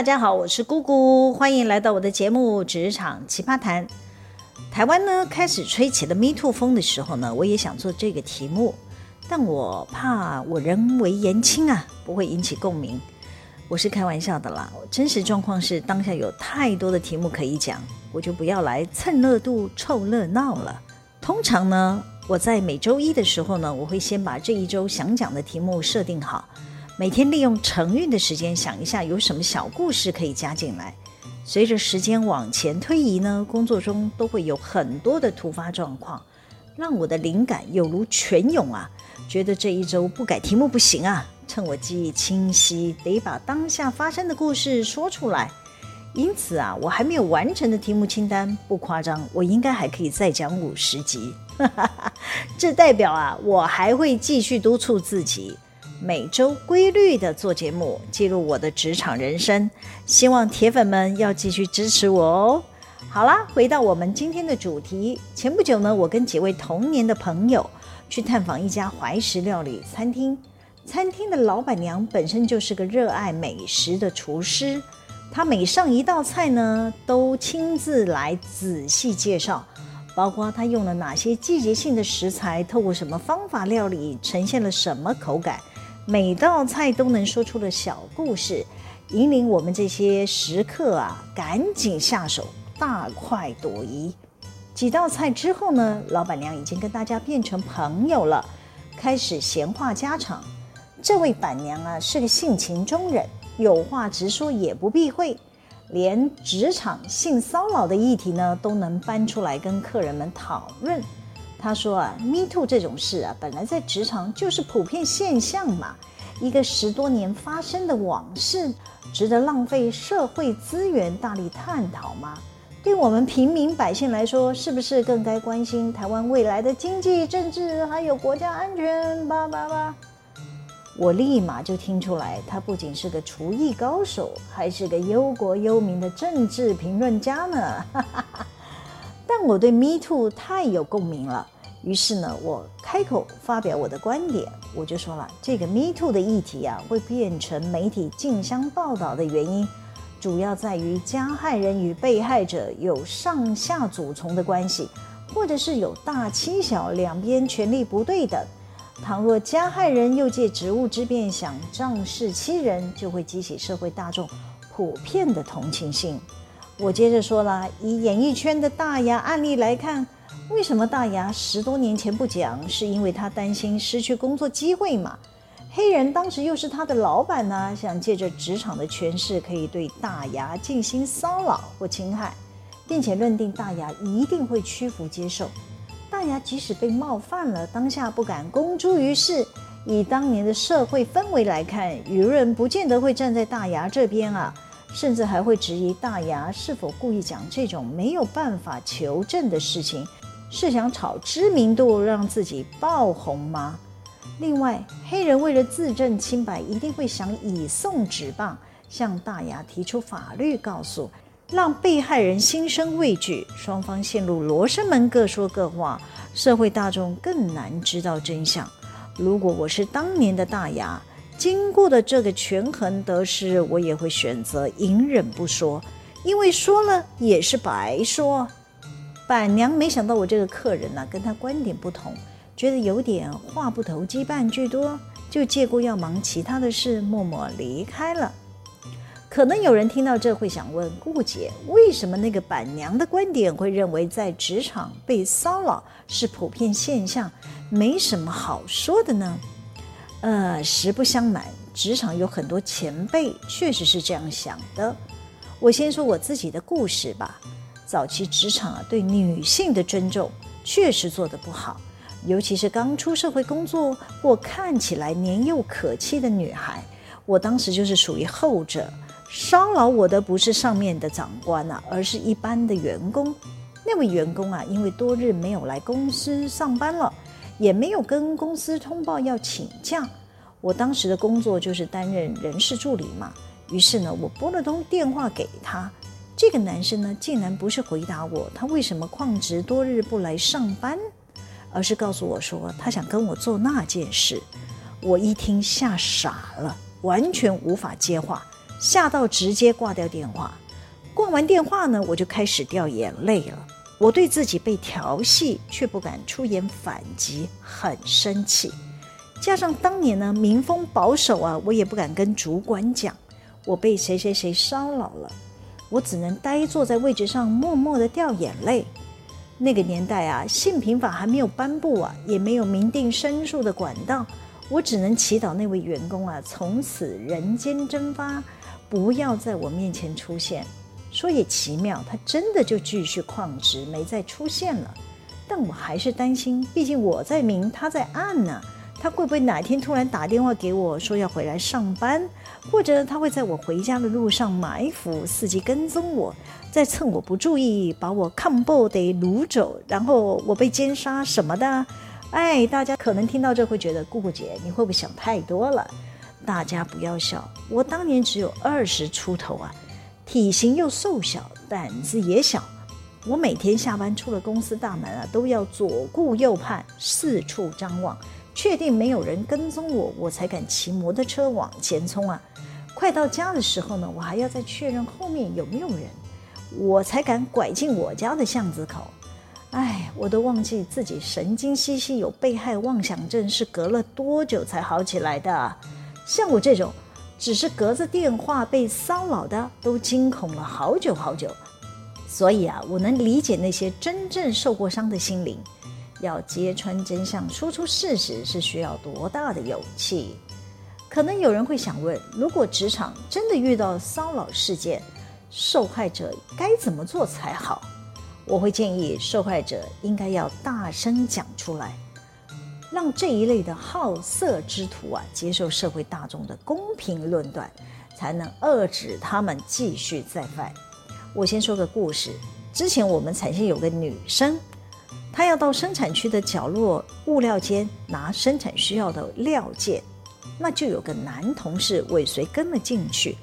大家好，我是姑姑，欢迎来到我的节目《职场奇葩谈》。台湾呢开始吹起了 Me Too 风的时候呢，我也想做这个题目，但我怕我人为言轻啊，不会引起共鸣。我是开玩笑的啦，真实状况是当下有太多的题目可以讲，我就不要来蹭热度、凑热闹了。通常呢，我在每周一的时候呢，我会先把这一周想讲的题目设定好。每天利用晨运的时间想一下有什么小故事可以加进来。随着时间往前推移呢，工作中都会有很多的突发状况，让我的灵感有如泉涌啊！觉得这一周不改题目不行啊！趁我记忆清晰，得把当下发生的故事说出来。因此啊，我还没有完成的题目清单不夸张，我应该还可以再讲五十集。这代表啊，我还会继续督促自己。每周规律的做节目，记录我的职场人生，希望铁粉们要继续支持我哦。好啦，回到我们今天的主题。前不久呢，我跟几位童年的朋友去探访一家怀石料理餐厅，餐厅的老板娘本身就是个热爱美食的厨师，她每上一道菜呢，都亲自来仔细介绍，包括她用了哪些季节性的食材，透过什么方法料理，呈现了什么口感。每道菜都能说出的小故事，引领我们这些食客啊，赶紧下手，大快朵颐。几道菜之后呢，老板娘已经跟大家变成朋友了，开始闲话家常。这位板娘啊，是个性情中人，有话直说，也不避讳，连职场性骚扰的议题呢，都能搬出来跟客人们讨论。他说啊，Me Too 这种事啊，本来在职场就是普遍现象嘛。一个十多年发生的往事，值得浪费社会资源大力探讨吗？对我们平民百姓来说，是不是更该关心台湾未来的经济、政治，还有国家安全？叭叭叭！我立马就听出来，他不仅是个厨艺高手，还是个忧国忧民的政治评论家呢。哈哈哈我对 Me Too 太有共鸣了，于是呢，我开口发表我的观点，我就说了，这个 Me Too 的议题啊，会变成媒体竞相报道的原因，主要在于加害人与被害者有上下祖从的关系，或者是有大欺小，两边权力不对等。倘若加害人又借职务之便想仗势欺人，就会激起社会大众普遍的同情心。我接着说了，以演艺圈的大牙案例来看，为什么大牙十多年前不讲？是因为他担心失去工作机会嘛？黑人当时又是他的老板呢，想借着职场的权势，可以对大牙进行骚扰或侵害，并且认定大牙一定会屈服接受。大牙即使被冒犯了，当下不敢公诸于世。以当年的社会氛围来看，舆论不见得会站在大牙这边啊。甚至还会质疑大牙是否故意讲这种没有办法求证的事情，是想炒知名度让自己爆红吗？另外，黑人为了自证清白，一定会想以送纸棒，向大牙提出法律告诉，让被害人心生畏惧，双方陷入罗生门，各说各话，社会大众更难知道真相。如果我是当年的大牙，经过的这个权衡得失，我也会选择隐忍不说，因为说了也是白说。板娘没想到我这个客人呢、跟他观点不同，觉得有点话不投机半句多，就借故要忙其他的事，默默离开了。可能有人听到这会想问顾姐，为什么那个板娘的观点会认为在职场被骚扰是普遍现象，没什么好说的呢？呃，实不相瞒，职场有很多前辈确实是这样想的。我先说我自己的故事吧。早期职场啊，对女性的尊重确实做得不好，尤其是刚出社会工作或看起来年幼可期的女孩。我当时就是属于后者，骚扰我的不是上面的长官啊，而是一般的员工。那位员工啊，因为多日没有来公司上班了。也没有跟公司通报要请假，我当时的工作就是担任人事助理嘛。于是呢，我拨了通电话给他，这个男生呢，竟然不是回答我他为什么旷职多日不来上班，而是告诉我说他想跟我做那件事。我一听吓傻了，完全无法接话，吓到直接挂掉电话。挂完电话呢，我就开始掉眼泪了。我对自己被调戏却不敢出言反击，很生气。加上当年呢民风保守啊，我也不敢跟主管讲我被谁谁谁骚扰了，我只能呆坐在位置上，默默的掉眼泪。那个年代啊，性平法还没有颁布啊，也没有明定申诉的管道，我只能祈祷那位员工啊，从此人间蒸发，不要在我面前出现。说也奇妙，他真的就继续旷职，没再出现了。但我还是担心，毕竟我在明，他在暗呢。他会不会哪天突然打电话给我说要回来上班，或者他会在我回家的路上埋伏，伺机跟踪我，再趁我不注意把我抗暴得掳走，然后我被奸杀什么的？哎，大家可能听到这会觉得姑姑姐你会不会想太多了？大家不要笑，我当年只有二十出头啊。体型又瘦小，胆子也小。我每天下班出了公司大门啊，都要左顾右盼，四处张望，确定没有人跟踪我，我才敢骑摩托车往前冲啊。快到家的时候呢，我还要再确认后面有没有人，我才敢拐进我家的巷子口。哎，我都忘记自己神经兮兮有被害妄想症是隔了多久才好起来的。像我这种。只是隔着电话被骚扰的，都惊恐了好久好久。所以啊，我能理解那些真正受过伤的心灵，要揭穿真相、说出事实是需要多大的勇气。可能有人会想问：如果职场真的遇到骚扰事件，受害者该怎么做才好？我会建议受害者应该要大声讲出来。让这一类的好色之徒啊，接受社会大众的公平论断，才能遏制他们继续再犯。我先说个故事。之前我们产线有个女生，她要到生产区的角落物料间拿生产需要的料件，那就有个男同事尾随跟了进去。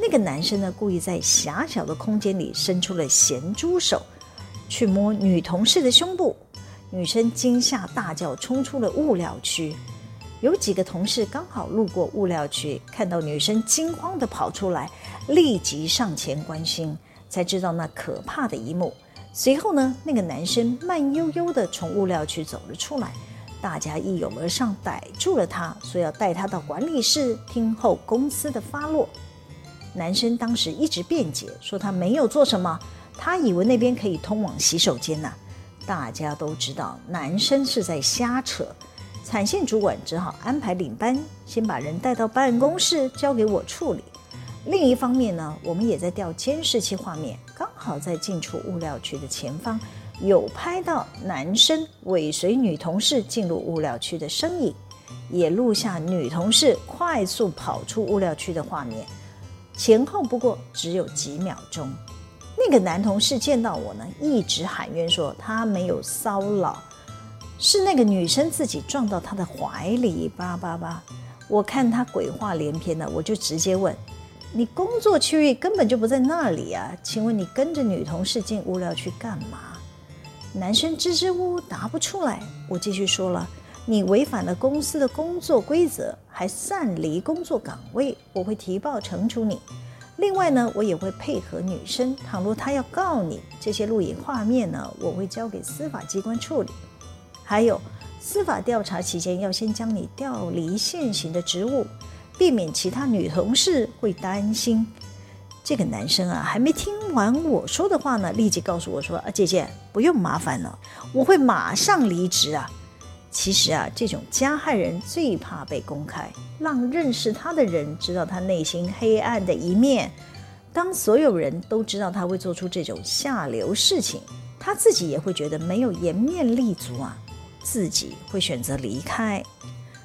那个男生呢，故意在狭小的空间里伸出了咸猪手，去摸女同事的胸部。女生惊吓大叫，冲出了物料区。有几个同事刚好路过物料区，看到女生惊慌地跑出来，立即上前关心，才知道那可怕的一幕。随后呢，那个男生慢悠悠地从物料区走了出来，大家一拥而上逮住了他，说要带他到管理室听候公司的发落。男生当时一直辩解，说他没有做什么，他以为那边可以通往洗手间呢。大家都知道，男生是在瞎扯，产线主管只好安排领班先把人带到办公室交给我处理。另一方面呢，我们也在调监视器画面，刚好在进出物料区的前方有拍到男生尾随女同事进入物料区的身影，也录下女同事快速跑出物料区的画面，前后不过只有几秒钟。那个男同事见到我呢，一直喊冤说他没有骚扰，是那个女生自己撞到他的怀里，叭叭叭。我看他鬼话连篇的，我就直接问：你工作区域根本就不在那里啊？请问你跟着女同事进物料区干嘛？男生支支吾吾答不出来。我继续说了：你违反了公司的工作规则，还擅离工作岗位，我会提报惩处你。另外呢，我也会配合女生，倘若她要告你，这些录影画面呢，我会交给司法机关处理。还有，司法调查期间要先将你调离现行的职务，避免其他女同事会担心。这个男生啊，还没听完我说的话呢，立即告诉我说：“啊，姐姐不用麻烦了，我会马上离职啊。”其实啊，这种加害人最怕被公开，让认识他的人知道他内心黑暗的一面。当所有人都知道他会做出这种下流事情，他自己也会觉得没有颜面立足啊，自己会选择离开。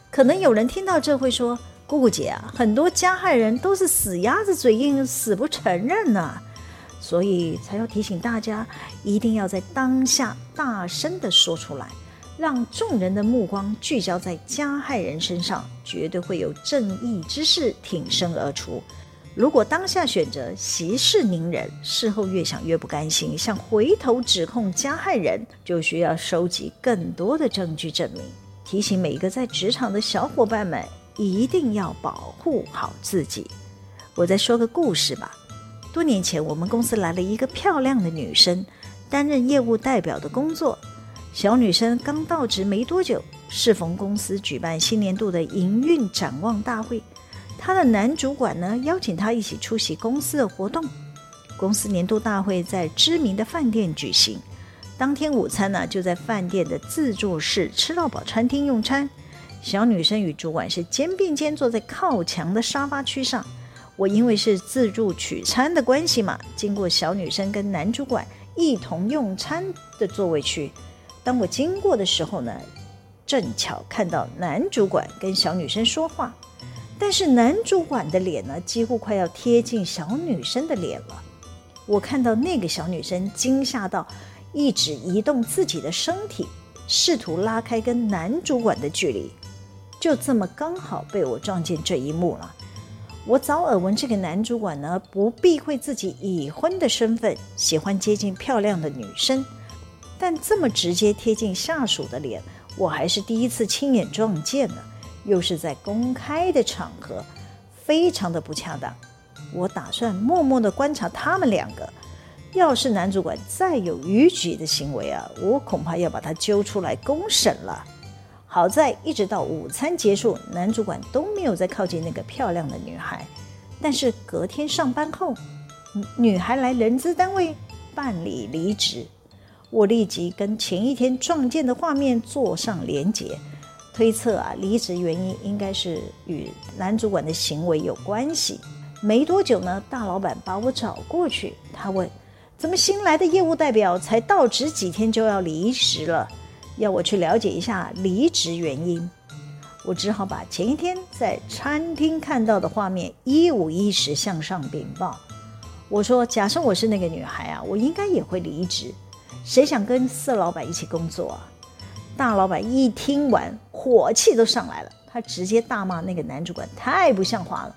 可能有人听到这会说：“姑姑姐啊，很多加害人都是死鸭子嘴硬，死不承认呐。”所以才要提醒大家，一定要在当下大声地说出来。让众人的目光聚焦在加害人身上，绝对会有正义之士挺身而出。如果当下选择息事宁人，事后越想越不甘心，想回头指控加害人，就需要收集更多的证据证明。提醒每一个在职场的小伙伴们，一定要保护好自己。我再说个故事吧。多年前，我们公司来了一个漂亮的女生，担任业务代表的工作。小女生刚到职没多久，适逢公司举办新年度的营运展望大会，她的男主管呢邀请她一起出席公司的活动。公司年度大会在知名的饭店举行，当天午餐呢就在饭店的自助式吃到饱餐厅用餐。小女生与主管是肩并肩坐在靠墙的沙发区上。我因为是自助取餐的关系嘛，经过小女生跟男主管一同用餐的座位区。当我经过的时候呢，正巧看到男主管跟小女生说话，但是男主管的脸呢，几乎快要贴近小女生的脸了。我看到那个小女生惊吓到，一直移动自己的身体，试图拉开跟男主管的距离，就这么刚好被我撞见这一幕了。我早耳闻这个男主管呢，不避讳自己已婚的身份，喜欢接近漂亮的女生。但这么直接贴近下属的脸，我还是第一次亲眼撞见呢，又是在公开的场合，非常的不恰当。我打算默默的观察他们两个，要是男主管再有逾矩的行为啊，我恐怕要把他揪出来公审了。好在一直到午餐结束，男主管都没有再靠近那个漂亮的女孩。但是隔天上班后，女孩来人资单位办理离职。我立即跟前一天撞见的画面做上连结，推测啊，离职原因应该是与男主管的行为有关系。没多久呢，大老板把我找过去，他问：“怎么新来的业务代表才到职几天就要离职了？要我去了解一下离职原因。”我只好把前一天在餐厅看到的画面一五一十向上禀报。我说：“假设我是那个女孩啊，我应该也会离职。”谁想跟色老板一起工作啊？大老板一听完，火气都上来了，他直接大骂那个男主管太不像话了，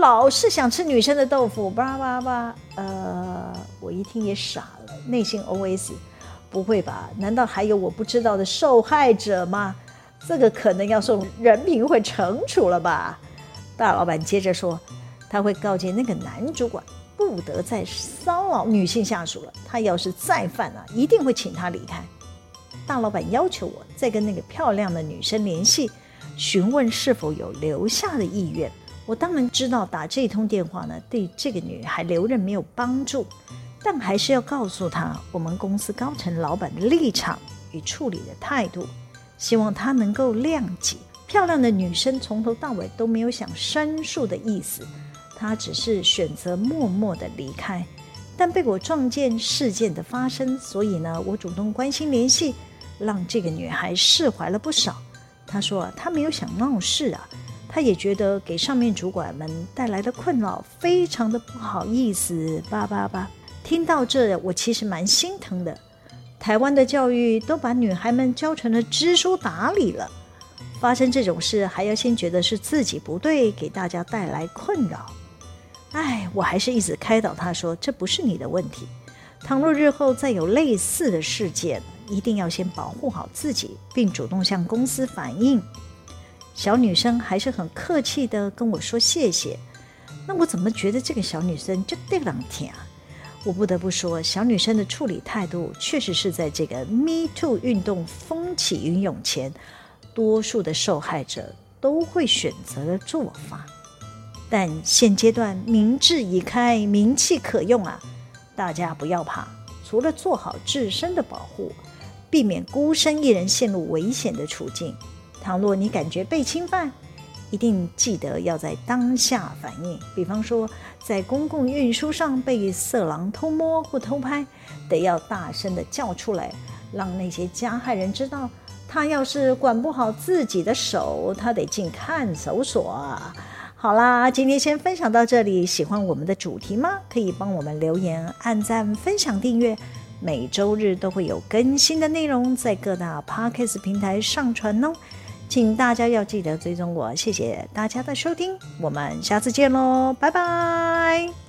老是想吃女生的豆腐，叭叭叭。呃，我一听也傻了，内心 OS：不会吧？难道还有我不知道的受害者吗？这个可能要送人品会惩处了吧？大老板接着说，他会告诫那个男主管。不得再骚扰女性下属了。他要是再犯啊，一定会请他离开。大老板要求我再跟那个漂亮的女生联系，询问是否有留下的意愿。我当然知道打这通电话呢，对这个女孩留任没有帮助，但还是要告诉她我们公司高层老板的立场与处理的态度，希望她能够谅解。漂亮的女生从头到尾都没有想申诉的意思。他只是选择默默的离开，但被我撞见事件的发生，所以呢，我主动关心联系，让这个女孩释怀了不少。她说：“她没有想闹事啊，她也觉得给上面主管们带来的困扰非常的不好意思。”叭叭叭，听到这，我其实蛮心疼的。台湾的教育都把女孩们教成了知书达理了，发生这种事还要先觉得是自己不对，给大家带来困扰。哎，我还是一直开导他说，这不是你的问题。倘若日后再有类似的事件，一定要先保护好自己，并主动向公司反映。小女生还是很客气地跟我说谢谢。那我怎么觉得这个小女生就对两天啊？我不得不说，小女生的处理态度确实是在这个 Me Too 运动风起云涌前，多数的受害者都会选择的做法。但现阶段民智已开，民气可用啊！大家不要怕，除了做好自身的保护，避免孤身一人陷入危险的处境。倘若你感觉被侵犯，一定记得要在当下反应。比方说，在公共运输上被色狼偷摸或偷拍，得要大声的叫出来，让那些加害人知道，他要是管不好自己的手，他得进看守所啊！好啦，今天先分享到这里。喜欢我们的主题吗？可以帮我们留言、按赞、分享、订阅。每周日都会有更新的内容在各大 Podcast 平台上传哦，请大家要记得追踪我。谢谢大家的收听，我们下次见喽，拜拜。